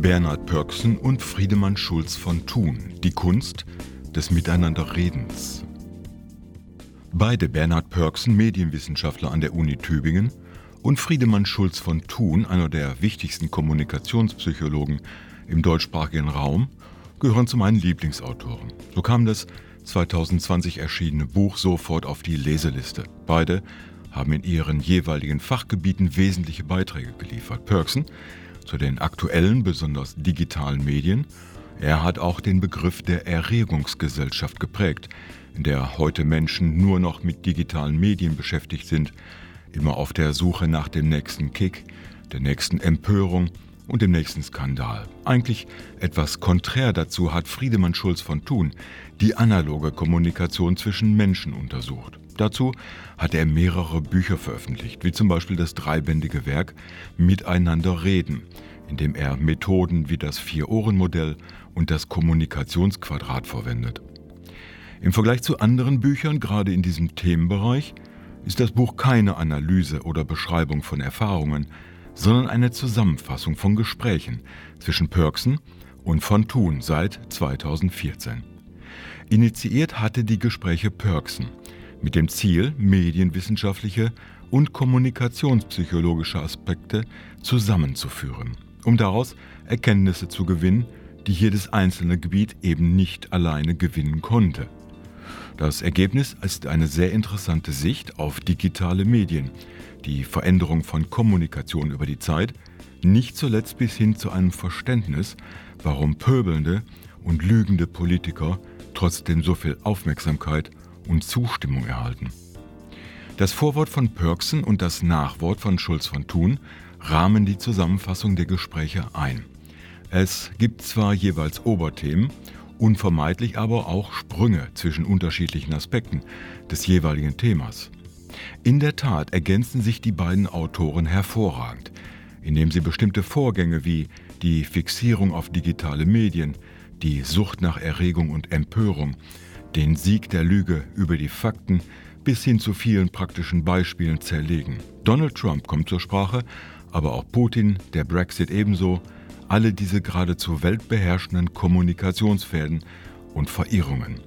Bernhard Pörksen und Friedemann Schulz von Thun. Die Kunst des Miteinanderredens. Beide Bernhard Pörksen, Medienwissenschaftler an der Uni Tübingen, und Friedemann Schulz von Thun, einer der wichtigsten Kommunikationspsychologen im deutschsprachigen Raum, gehören zu meinen Lieblingsautoren. So kam das 2020 erschienene Buch sofort auf die Leseliste. Beide haben in ihren jeweiligen Fachgebieten wesentliche Beiträge geliefert. Pörksen zu den aktuellen, besonders digitalen Medien. Er hat auch den Begriff der Erregungsgesellschaft geprägt, in der heute Menschen nur noch mit digitalen Medien beschäftigt sind, immer auf der Suche nach dem nächsten Kick, der nächsten Empörung und dem nächsten Skandal. Eigentlich etwas konträr dazu hat Friedemann Schulz von Thun die analoge Kommunikation zwischen Menschen untersucht. Dazu hat er mehrere Bücher veröffentlicht, wie zum Beispiel das dreibändige Werk Miteinander reden, in dem er Methoden wie das Vier-Ohren-Modell und das Kommunikationsquadrat verwendet. Im Vergleich zu anderen Büchern, gerade in diesem Themenbereich, ist das Buch keine Analyse oder Beschreibung von Erfahrungen, sondern eine Zusammenfassung von Gesprächen zwischen Pörksen und von Thun seit 2014. Initiiert hatte die Gespräche Pörksen mit dem Ziel, medienwissenschaftliche und kommunikationspsychologische Aspekte zusammenzuführen, um daraus Erkenntnisse zu gewinnen, die jedes einzelne Gebiet eben nicht alleine gewinnen konnte. Das Ergebnis ist eine sehr interessante Sicht auf digitale Medien, die Veränderung von Kommunikation über die Zeit, nicht zuletzt bis hin zu einem Verständnis, warum pöbelnde und lügende Politiker trotzdem so viel Aufmerksamkeit und Zustimmung erhalten. Das Vorwort von Pörksen und das Nachwort von Schulz von Thun rahmen die Zusammenfassung der Gespräche ein. Es gibt zwar jeweils Oberthemen, unvermeidlich aber auch Sprünge zwischen unterschiedlichen Aspekten des jeweiligen Themas. In der Tat ergänzen sich die beiden Autoren hervorragend, indem sie bestimmte Vorgänge wie die Fixierung auf digitale Medien, die Sucht nach Erregung und Empörung, den Sieg der Lüge über die Fakten bis hin zu vielen praktischen Beispielen zerlegen. Donald Trump kommt zur Sprache, aber auch Putin, der Brexit ebenso, alle diese geradezu weltbeherrschenden Kommunikationsfäden und Verirrungen.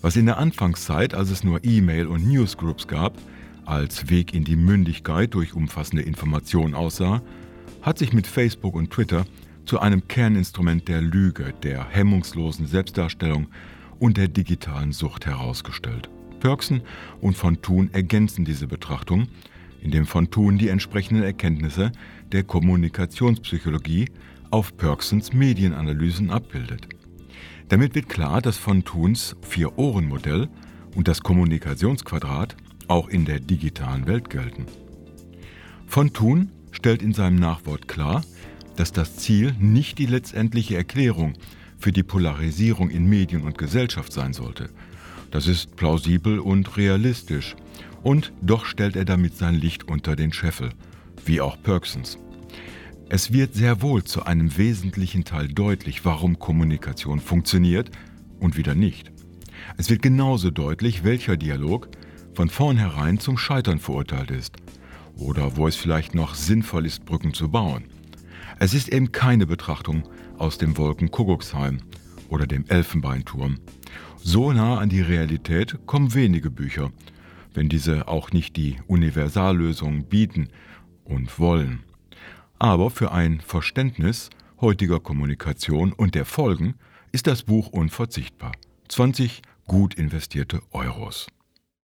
Was in der Anfangszeit, als es nur E-Mail und Newsgroups gab, als Weg in die Mündigkeit durch umfassende Informationen aussah, hat sich mit Facebook und Twitter zu einem Kerninstrument der Lüge, der hemmungslosen Selbstdarstellung und der digitalen Sucht herausgestellt. Pörksen und von Thun ergänzen diese Betrachtung, indem von Thun die entsprechenden Erkenntnisse der Kommunikationspsychologie auf Pörksens Medienanalysen abbildet. Damit wird klar, dass von Thuns Vier-Ohren-Modell und das Kommunikationsquadrat auch in der digitalen Welt gelten. Von Thun stellt in seinem Nachwort klar, dass das Ziel nicht die letztendliche Erklärung für die Polarisierung in Medien und Gesellschaft sein sollte. Das ist plausibel und realistisch. Und doch stellt er damit sein Licht unter den Scheffel, wie auch Perksons. Es wird sehr wohl zu einem wesentlichen Teil deutlich, warum Kommunikation funktioniert und wieder nicht. Es wird genauso deutlich, welcher Dialog von vornherein zum Scheitern verurteilt ist oder wo es vielleicht noch sinnvoll ist, Brücken zu bauen. Es ist eben keine Betrachtung aus dem Wolkenkuckucksheim oder dem Elfenbeinturm. So nah an die Realität kommen wenige Bücher, wenn diese auch nicht die Universallösung bieten und wollen. Aber für ein Verständnis heutiger Kommunikation und der Folgen ist das Buch unverzichtbar. 20 gut investierte Euros.